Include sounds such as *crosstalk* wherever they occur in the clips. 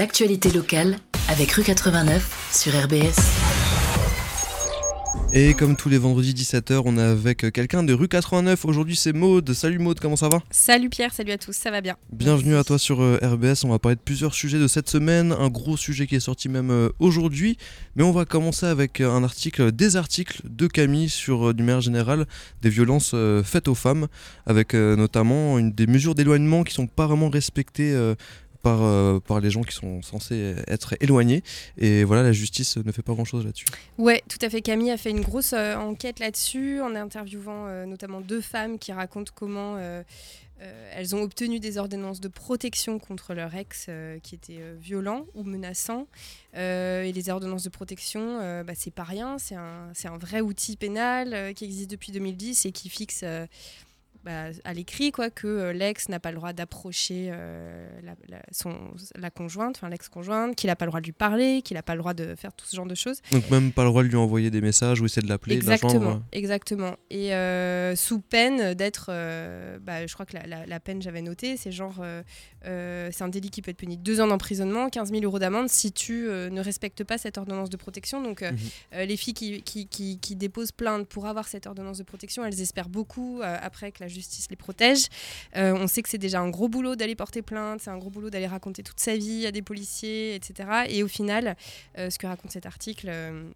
l'actualité locale avec rue 89 sur RBS. Et comme tous les vendredis 17h, on est avec quelqu'un de rue 89. Aujourd'hui, c'est Maude. Salut Maude, comment ça va? Salut Pierre, salut à tous, ça va bien. Bienvenue à toi sur euh, RBS. On va parler de plusieurs sujets de cette semaine. Un gros sujet qui est sorti même euh, aujourd'hui. Mais on va commencer avec euh, un article, des articles de Camille sur, d'une manière générale, des violences faites aux femmes, avec notamment une, des mesures d'éloignement qui sont pas vraiment respectées par, euh, par les gens qui sont censés être éloignés. Et voilà, la justice ne fait pas grand-chose là-dessus. Ouais, tout à fait. Camille a fait une grosse euh, enquête là-dessus en interviewant euh, notamment deux femmes qui racontent comment elles ont obtenu des ordonnances de protection contre leur ex qui était violent ou menaçant. et les ordonnances de protection, bah, c'est pas rien, c'est un, un, vrai outil pénal qui existe depuis 2010 et qui fixe bah, à l'écrit quoi que euh, l'ex n'a pas le droit d'approcher euh, la, son, la conjointe, enfin l'ex-conjointe, qu'il n'a pas le droit de lui parler, qu'il n'a pas le droit de faire tout ce genre de choses. Donc même pas le droit de lui envoyer des messages ou essayer de l'appeler. Exactement, exactement. Et euh, sous peine d'être, bah, je crois que la, la peine j'avais noté, c'est genre, c'est un délit qui peut être puni deux ans d'emprisonnement, 15 000 euros d'amende si tu ne respectes pas cette ordonnance de protection. Donc mhm. les filles qui, qui, qui, qui, déposent plainte pour avoir cette ordonnance de protection, elles espèrent beaucoup après que la justice les protège. Euh, on sait que c'est déjà un gros boulot d'aller porter plainte, c'est un gros boulot d'aller raconter toute sa vie à des policiers, etc. Et au final, euh, ce que raconte cet article, euh,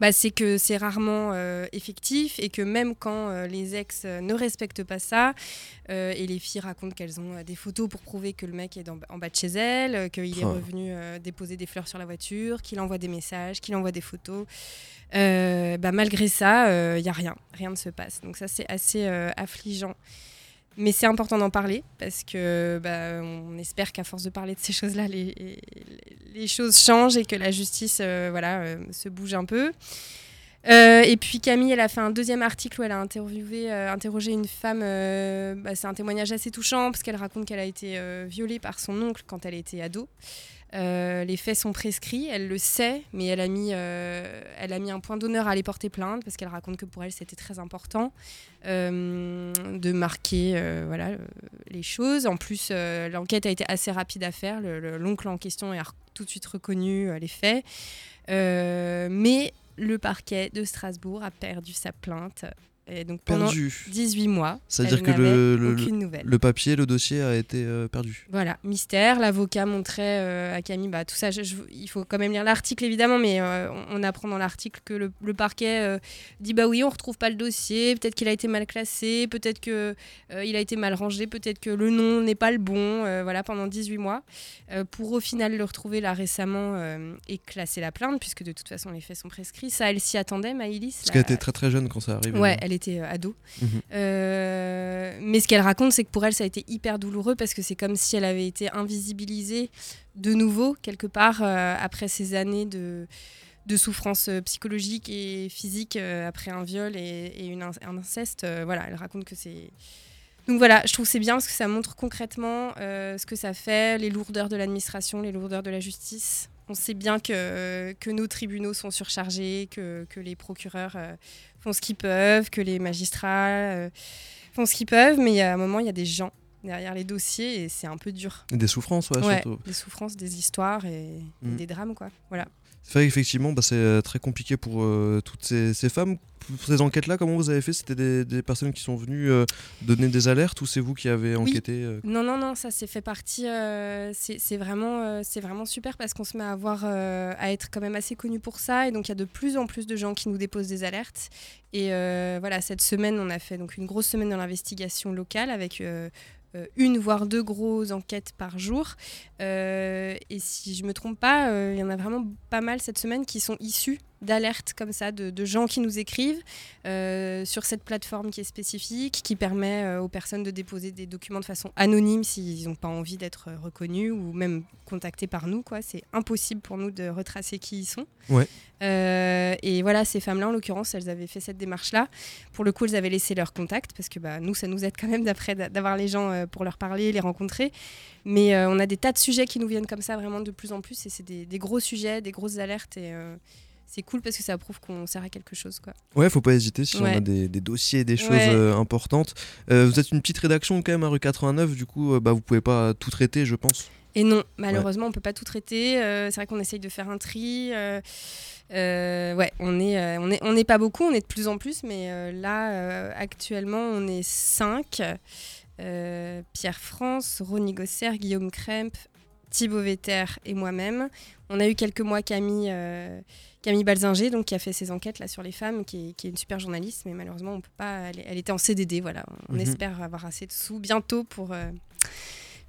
bah, c'est que c'est rarement effectif et que même quand les ex ne respectent pas ça, et les filles racontent qu'elles ont des photos pour prouver que le mec est en bas de chez elles, qu'il est revenu déposer des fleurs sur la voiture, qu'il envoie des messages, qu'il envoie des photos. bah, malgré ça, il n'y a rien, rien ne se passe. Donc ça c'est assez affligeant. Mais c'est important d'en parler parce que bah, on espère qu'à force de parler de ces choses-là, les, choses changent et que la justice euh, voilà, euh, se bouge un peu. Euh, et puis Camille, elle a fait un deuxième article où elle a interrogé une femme. Bah, c'est un témoignage assez touchant parce qu'elle raconte qu'elle a été violée par son oncle quand elle était ado. Euh, les faits sont prescrits, elle le sait, mais elle a mis, euh, a un point d'honneur à aller porter plainte parce qu'elle raconte que pour elle c'était très important euh, de marquer voilà, les choses. En plus, l'enquête a été assez rapide à faire. L'oncle en question a tout de suite reconnu les faits. mais le parquet de Strasbourg a perdu sa plainte et donc pendant perdu. 18 mois, c'est-à-dire que le, le, le, papier, le dossier a été euh, perdu. Voilà, mystère. L'avocat montrait euh, à Camille bah, tout ça. il faut quand même lire l'article évidemment, mais euh, on, apprend dans l'article que le, parquet dit bah oui, on retrouve pas le dossier. Peut-être qu'il a été mal classé, peut-être que il a été mal rangé, peut-être que le nom n'est pas le bon. voilà, pendant 18 mois, pour au final le retrouver là récemment et classer la plainte, puisque de toute façon les faits sont prescrits. Ça, elle s'y attendait, Maïlis. Parce qu'elle était très très jeune quand ça arrive. Ouais, elle était euh, ado. Mhm. Euh, mais ce qu'elle raconte, c'est que pour elle, ça a été hyper douloureux parce que c'est comme si elle avait été invisibilisée de nouveau, quelque part, euh, après ces années de, de souffrance psychologique et physique, après un viol et, une, un inceste. voilà, elle raconte que c'est. Donc voilà, je trouve c'est bien parce que ça montre concrètement ce que ça fait, les lourdeurs de l'administration, les lourdeurs de la justice. On sait bien que, que nos tribunaux sont surchargés, que, que les procureurs font ce qu'ils peuvent, que les magistrats euh, font ce qu'ils peuvent, mais à un moment, il y a des gens derrière les dossiers et c'est un peu dur. Des souffrances, ouais, surtout. Des souffrances, des histoires et, mm. des drames, quoi. Voilà. C'est vrai qu'effectivement, bah, c'est euh, très compliqué pour euh, toutes ces, ces, femmes. Pour ces enquêtes-là, comment vous avez fait? C'était des, des, personnes qui sont venues euh, donner des alertes ou c'est vous qui avez enquêté Non, non, non, ça s'est fait partie. c'est vraiment, c'est vraiment super parce qu'on se met à, avoir, à être quand même assez connu pour ça. Et donc, il y a de plus en plus de gens qui nous déposent des alertes. Et voilà, cette semaine, on a fait donc une grosse semaine dans l'investigation locale avec une voire deux grosses enquêtes par jour. Euh, et si je me trompe pas, euh, il y en a vraiment pas mal cette semaine qui sont issus d'alertes comme ça, de, gens qui nous écrivent euh, sur cette plateforme qui est spécifique, qui permet euh, aux personnes de déposer des documents de façon anonyme s'ils n'ont pas envie d'être reconnus ou même contactés par nous. Quoi. C'est impossible pour nous de retracer qui ils sont. Ouais. Euh, et voilà, ces femmes-là, en l'occurrence, elles avaient fait cette démarche-là. Pour le coup, elles avaient laissé leur contact parce que bah, nous, ça nous aide quand même d'après d'avoir les gens pour leur parler, les rencontrer. Mais on a des tas de sujets qui nous viennent comme ça vraiment de plus en plus et c'est des, des, gros sujets, des grosses alertes et c'est cool parce que ça prouve qu'on sert à quelque chose. Quoi. Ouais, faut pas hésiter si on a des, des dossiers, des choses euh, importantes. Euh, vous êtes une petite rédaction quand même à rue 89, du coup, euh, bah, vous pouvez pas tout traiter, je pense. Et non, malheureusement, on peut pas tout traiter. c'est vrai qu'on essaye de faire un tri. ouais, on est, on est, on n'est pas beaucoup, on est de plus en plus, mais là, actuellement, on est cinq. Pierre France, Ronnie Gosser, Guillaume Kremp, Thibaut Vetter et moi-même. On a eu quelques mois Camille, euh, Camille Balzinger, donc, qui a fait ses enquêtes là, sur les femmes, qui est, une super journaliste, mais malheureusement, on peut pas, elle, était en CDD. Voilà. On mhm. espère avoir assez de sous bientôt pour euh,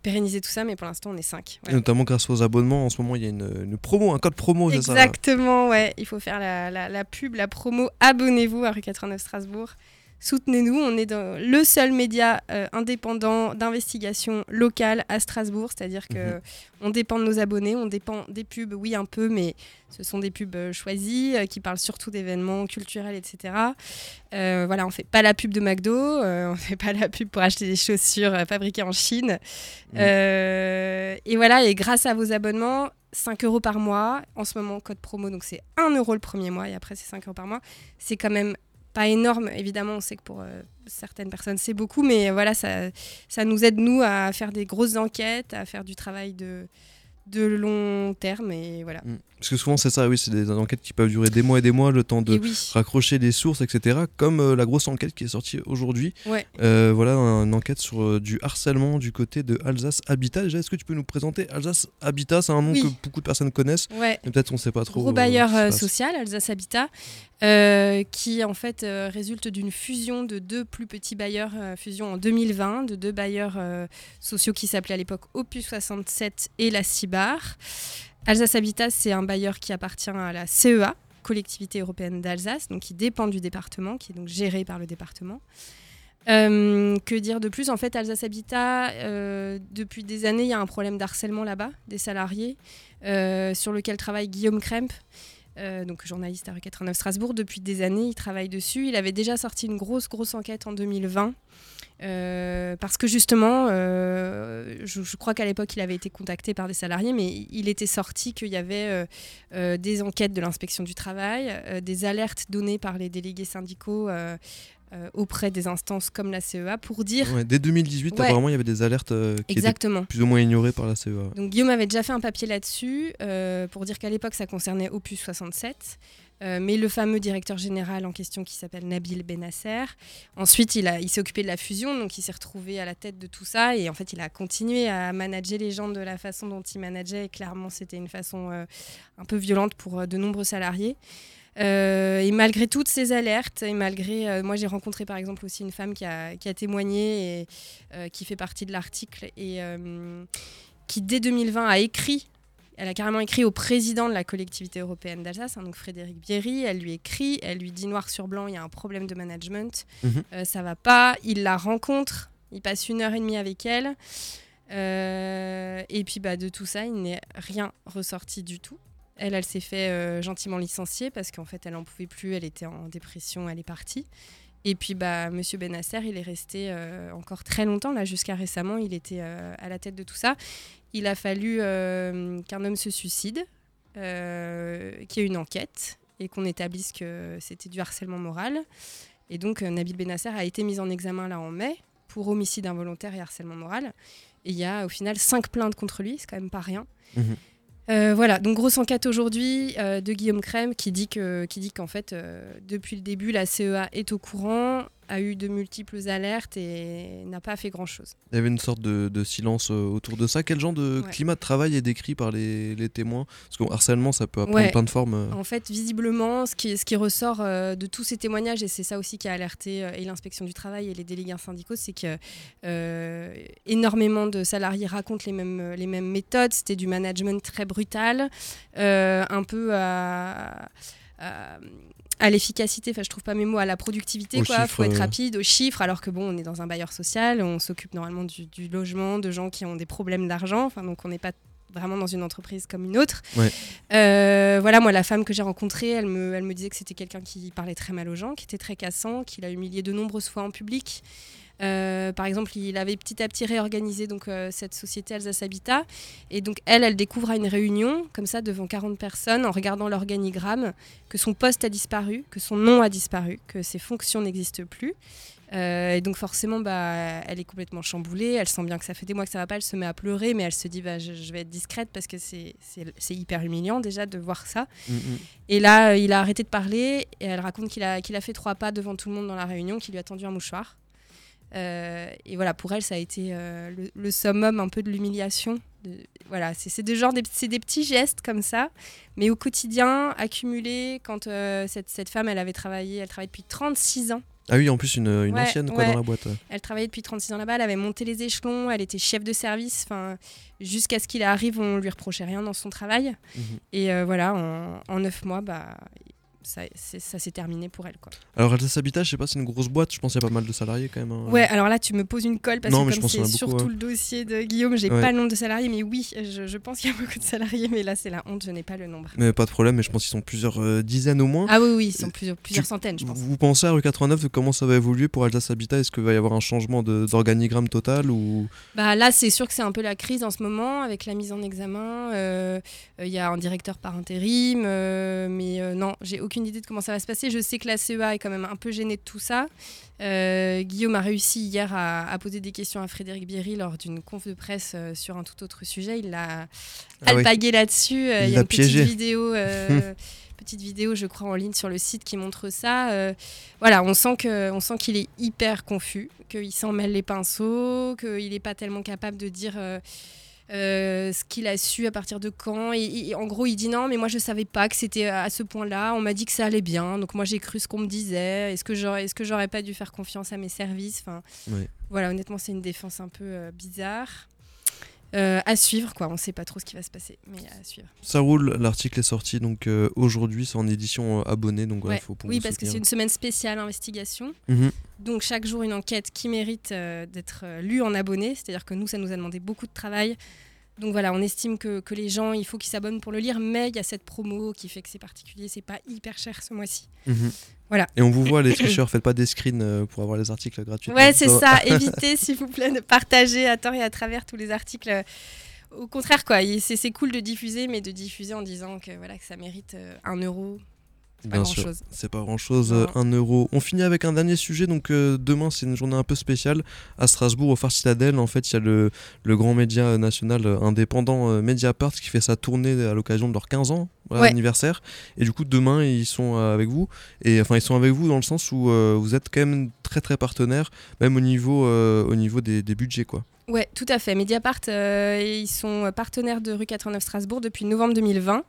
pérenniser tout ça, mais pour l'instant, on est 5. Et notamment grâce aux abonnements, en ce moment, il y a une, promo, un code promo, c'est ça? Exactement, ouais. Il faut faire la, la pub, la promo. Abonnez-vous à rue 89 Strasbourg soutenez-nous. On est dans le seul média euh, indépendant d'investigation locale à Strasbourg, c'est-à-dire que mhm. on dépend de nos abonnés, on dépend des pubs, oui un peu, mais ce sont des pubs euh, choisies euh, qui parlent surtout d'événements culturels, etc. voilà, on fait pas la pub de McDo, on fait pas la pub pour acheter des chaussures fabriquées en Chine. Mhm. et voilà, et grâce à vos abonnements, 5 euros par mois. En ce moment, code promo, donc c'est 1 euro le premier mois et après c'est 5 euros par mois. C'est quand même pas énorme, évidemment, on sait que pour euh, certaines personnes c'est beaucoup, mais voilà, ça, ça nous aide, nous, à faire des grosses enquêtes, à faire du travail de, de long terme et voilà. Mm. Parce que souvent c'est ça, oui, c'est des enquêtes qui peuvent durer des mois et des mois, le temps de raccrocher des sources, etc. Comme euh, la grosse enquête qui est sortie aujourd'hui. Euh, voilà, une enquête sur euh, du harcèlement du côté de Alsace Habitat. Déjà, est-ce que tu peux nous présenter Alsace Habitat? C'est un nom que beaucoup de personnes connaissent, mais peut-être on ne sait pas trop. Gros bailleur social, Alsace Habitat, qui en fait résulte d'une fusion de deux plus petits bailleurs, fusion en 2020, de deux bailleurs sociaux qui s'appelaient à l'époque Opus 67 et la Alsace Habitat, c'est un bailleur qui appartient à la CEA, Collectivité européenne d'Alsace, donc qui dépend du département, qui est donc géré par le département. Euh, que dire de plus? En fait, Alsace Habitat, euh, depuis des années, il y a un problème d'harcèlement là-bas, des salariés, euh, sur lequel travaille Guillaume Kremp, donc journaliste à Rue 89 Strasbourg. Depuis des années, il travaille dessus. Il avait déjà sorti une grosse, grosse enquête en 2020 euh, parce que justement, euh, je, crois qu'à l'époque, il avait été contacté par des salariés, mais il était sorti qu'il y avait euh, des enquêtes de l'inspection du travail, des alertes données par les délégués syndicaux. Auprès des instances comme la CEA pour dire. dès 2018, apparemment, il y avait des alertes qui Exactement. étaient plus ou moins ignorées par la CEA. Donc Guillaume avait déjà fait un papier là-dessus pour dire qu'à l'époque, ça concernait Opus 67. Euh, mais le fameux directeur général en question qui s'appelle Nabil Benasser. Ensuite, il, il s'est occupé de la fusion, donc il s'est retrouvé à la tête de tout ça. Et en fait, il a continué à manager les gens de la façon dont il manageait. Et clairement, c'était une façon euh, un peu violente pour euh, de nombreux salariés. Et malgré toutes ces alertes, et malgré. moi, j'ai rencontré par exemple aussi une femme qui a, qui a témoigné et qui fait partie de l'article et qui, dès 2020, a écrit elle a carrément écrit au président de la collectivité européenne d'Alsace, hein, donc Frédéric Bierry. Elle lui écrit, elle lui dit noir sur blanc, il y a un problème de management, mhm. euh, ça va pas. Il la rencontre, il passe une heure et demie avec elle. Euh, et puis bah, de tout ça, il n'est rien ressorti du tout. Elle, elle s'est fait euh, gentiment licencier parce qu'en fait, elle n'en pouvait plus, elle était en dépression, elle est partie. Et puis, bah, Monsieur Benasser, il est resté encore très longtemps, là, jusqu'à récemment, il était à la tête de tout ça il a fallu euh, qu'un homme se suicide, euh, qu'il y ait une enquête et qu'on établisse que c'était du harcèlement moral. Et donc euh, Nabil Benasser a été mis en examen là en mai pour homicide involontaire et harcèlement moral. Et il y a au final cinq plaintes contre lui, c'est quand même pas rien. Mhm. voilà, donc grosse enquête aujourd'hui de Guillaume Crème qui dit que, qui dit qu'en fait depuis le début la CEA est au courant, a eu de multiples alertes et n'a pas fait grand-chose. Il y avait une sorte de, silence euh, autour de ça. Quel genre de climat de travail est décrit par les, témoins? Parce que harcèlement, ça peut prendre plein de formes. Euh. En fait, visiblement, ce qui, ce qui ressort euh, de tous ces témoignages, et c'est ça aussi qui a alerté et l'inspection du travail et les délégués syndicaux, c'est que énormément de salariés racontent les mêmes, les mêmes méthodes. C'était du management très brutal, un peu à à l'efficacité, enfin je trouve pas mes mots, à la productivité, quoi. Faut être rapide aux chiffres, alors que bon, on est dans un bailleur social, on s'occupe normalement du, logement, de gens qui ont des problèmes d'argent, enfin donc on n'est pas vraiment dans une entreprise comme une autre. Euh, voilà, moi, la femme que j'ai rencontrée, elle me, elle me disait que c'était quelqu'un qui parlait très mal aux gens, qui était très cassant, qui l'a humilié de nombreuses fois en public. Euh, par exemple, il avait petit à petit réorganisé donc, euh, cette société Alsace Habitat. Et donc, elle, elle découvre à une réunion, comme ça, devant 40 personnes, en regardant l'organigramme, que son poste a disparu, que son nom a disparu, que ses fonctions n'existent plus. Euh, et donc forcément, bah, elle est complètement chamboulée. Elle sent bien que ça fait des mois que ça va pas. Elle se met à pleurer, mais elle se dit, bah, je, je vais être discrète parce que c'est hyper humiliant déjà de voir ça. Mm, mm. Et là, il a arrêté de parler et elle raconte qu'il a, qu'il a fait trois pas devant tout le monde dans la réunion, qu'il lui a tendu un mouchoir. Euh, et voilà, pour elle, ça a été euh, le, le summum un peu de l'humiliation. Voilà, c'est des, genres des, c'est des petits gestes comme ça, mais au quotidien, accumulés, quand euh, cette, cette femme, elle avait travaillé, elle travaille depuis 36 ans. Ah oui, en plus, une, une Ouais, ancienne quoi, ouais. dans la boîte. ouais. Elle travaillait depuis 36 ans là-bas, elle avait monté les échelons, elle était chef de service, enfin, jusqu'à ce qu'il arrive, on lui reprochait rien dans son travail. Mhm. Et voilà, en, en 9 mois, bah, ça, ça s'est terminé pour elle. Quoi. Alors, Alsace Habitat, je sais pas, c'est une grosse boîte. Je pense qu'il y a pas mal de salariés quand même. hein. Ouais, alors là, tu me poses une colle parce Non, que comme c'est beaucoup, surtout ouais. le dossier de Guillaume, j'ai Ouais. pas le nombre de salariés, mais oui, je, je pense qu'il y a beaucoup de salariés, mais là, c'est la honte, je n'ai pas le nombre. Mais pas de problème, mais je pense qu'ils sont plusieurs euh, dizaines au moins. Ah oui, oui, ils sont plusieurs, plusieurs centaines, je pense. Vous pensez à rue 89 de comment ça va évoluer pour Alsace Habitat Est-ce qu'il va y avoir un changement d'organigramme total ou? Bah là, c'est sûr que c'est un peu la crise en ce moment avec la mise en examen. euh, euh, Il y a un directeur par intérim, euh, mais euh, non, j'ai aucune idée de comment ça va se passer. Je sais que la CEA est quand même un peu gênée de tout ça. Euh, Guillaume a réussi hier à, à poser des questions à Frédéric Bierry lors d'une conf de presse euh, sur un tout autre sujet. Il l'a Ah oui. alpagué là-dessus. Euh, Il Il y a une petite vidéo. *laughs* Petite vidéo, je crois, en ligne sur le site qui montre ça. Euh, voilà, on sent que, on sent qu'il est hyper confus, qu'il s'en mêle les pinceaux, qu'il n'est pas tellement capable de dire euh, euh, ce qu'il a su à partir de quand. Et, et- en gros, il dit non, mais moi je savais pas que c'était à ce point-là. On m'a dit que ça allait bien, donc moi j'ai cru ce qu'on me disait. Est-ce que j'aurais, est-ce que j'aurais pas dû faire confiance à mes services? Enfin, voilà, honnêtement, c'est une défense un peu euh, bizarre. Euh, à suivre, quoi. On sait pas trop ce qui va se passer, mais à suivre. Ça roule, l'article est sorti donc euh, aujourd'hui, c'est en édition euh, abonnée, donc voilà, Ouais. faut pour oui, parce que c'est une semaine spéciale investigation. Mhm. Donc chaque jour une enquête qui mérite d'être lue en abonné, c'est-à-dire que nous ça nous a demandé beaucoup de travail. Donc voilà, on estime que, que les gens, il faut qu'ils s'abonnent pour le lire, mais il y a cette promo qui fait que c'est particulier, c'est pas hyper cher ce mois-ci. Mhm. Voilà. Et on vous voit les tricheurs, *coughs* faites pas des screens euh, pour avoir les articles gratuits. Ouais, c'est ça, *laughs* évitez s'il vous plaît de partager à tort et à travers tous les articles. Au contraire, quoi, c'est c'est cool de diffuser, mais de diffuser en disant que, voilà, que ça mérite euh, un euro, c'est pas Bien sûr. grand-chose. C'est pas grand chose, Non. 1 euro. On finit avec un dernier sujet, donc euh, demain c'est une journée un peu spéciale à Strasbourg, au Phare Citadel. En fait, il y a le, le grand média national euh, indépendant euh, Mediapart qui fait sa tournée à l'occasion de leurs 15 ans, voilà, Ouais. anniversaire. Et du coup, demain ils sont avec vous. Et enfin, ils sont avec vous dans le sens où euh, vous êtes quand même très très partenaire, même au niveau, euh, au niveau des, des budgets, quoi. Ouais, tout à fait. Mediapart, euh, ils sont partenaires de rue 89 Strasbourg depuis novembre 2020.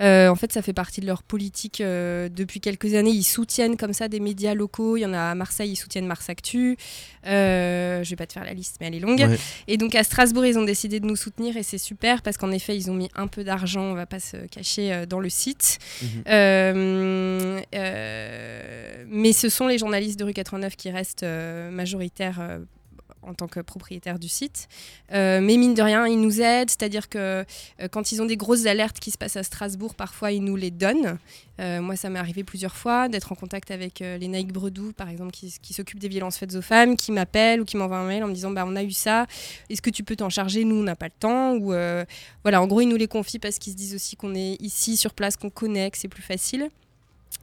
Euh, en fait, ça fait partie de leur politique euh, depuis quelques années. Ils soutiennent comme ça des médias locaux. Il y en a à Marseille, ils soutiennent Mars Actu. Je vais pas te faire la liste, mais elle est longue. Ouais. Et donc à Strasbourg, ils ont décidé de nous soutenir et c'est super parce qu'en effet, ils ont mis un peu d'argent, on va pas se cacher, dans le site. Mhm. Mais ce sont les journalistes de rue 89 qui restent majoritaires en tant que propriétaires du site. Euh, mais mine de rien, ils nous aident, c'est-à-dire que euh, quand ils ont des grosses alertes qui se passent à Strasbourg, parfois ils nous les donnent. Euh, moi, ça m'est arrivé plusieurs fois d'être en contact avec les Naïk Bredou, par exemple, qui, s'occupent des violences faites aux femmes, qui m'appellent ou qui m'envoient un mail en me disant bah, on a eu ça, est-ce que tu peux t'en charger? Nous, on n'a pas le temps. Voilà, en gros, ils nous les confient parce qu'ils se disent aussi qu'on est ici sur place, qu'on connaît, que c'est plus facile.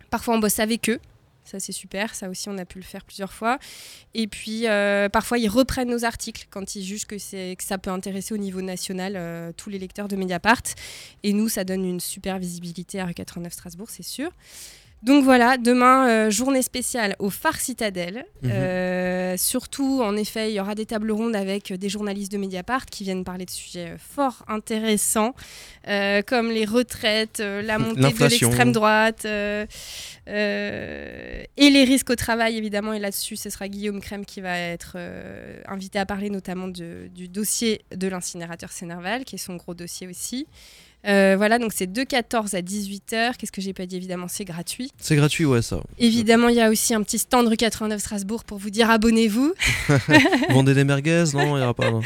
Parfois, on bosse avec eux. Ça, c'est super. Ça aussi, on a pu le faire plusieurs fois. Et puis, euh, parfois, ils reprennent nos articles quand ils jugent que, que ça peut intéresser au niveau national euh, tous les lecteurs de Mediapart. Et nous, ça donne une super visibilité à rue 89 Strasbourg, c'est sûr. Donc voilà, demain, euh, journée spéciale au Phare Citadel. Mhm. Euh, surtout, en effet, il y aura des tables rondes avec des journalistes de Mediapart qui viennent parler de sujets euh, fort intéressants, euh, comme les retraites, la montée de l'extrême droite et les risques au travail, évidemment. Et là-dessus, ce sera Guillaume Crème qui va être invité à parler notamment de- du dossier de l'incinérateur Sénerval, qui est son gros dossier aussi. Euh, voilà, donc c'est de 14 à 18h. Qu'est-ce que j'ai pas dit Évidemment, c'est gratuit. C'est gratuit, ouais, ça. Évidemment, il y a aussi un petit stand rue 89 Strasbourg pour vous dire abonnez-vous. *laughs* Vendez des merguez Non, il n'y aura pas. non.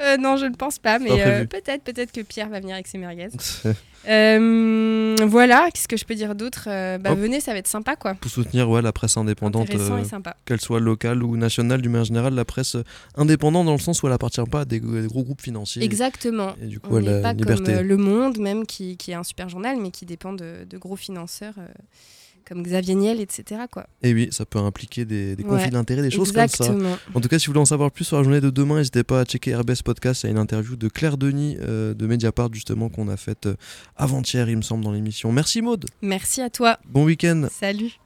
Euh, non, je ne pense pas, mais euh, peut-être, peut-être que Pierre va venir avec ses merguez. *laughs* Euh, voilà, qu'est-ce que je peux dire d'autre? Euh, Bah Hop. venez, ça va être sympa, quoi. Pour soutenir ouais, la presse indépendante. Euh, qu'elle soit locale ou nationale, du manière générale, la presse indépendante dans le sens où elle appartient pas à des, des gros groupes financiers. Exactement. Et du coup, On elle n'est a pas liberté. comme Le Monde, même, qui, qui est un super journal, mais qui dépend de, de gros financeurs euh, comme Xavier Niel, etc. Quoi. Et oui, ça peut impliquer des, des Ouais, conflits d'intérêts, des choses comme ça. Exactement. En tout cas, si vous voulez en savoir plus sur la journée de demain, n'hésitez pas à checker RBS Podcast. Il y a une interview de Claire Denis euh, de Mediapart, justement, qu'on a faite euh, avant-hier, il me semble, dans l'émission. Merci Maude. Merci à toi. Bon week-end. Salut.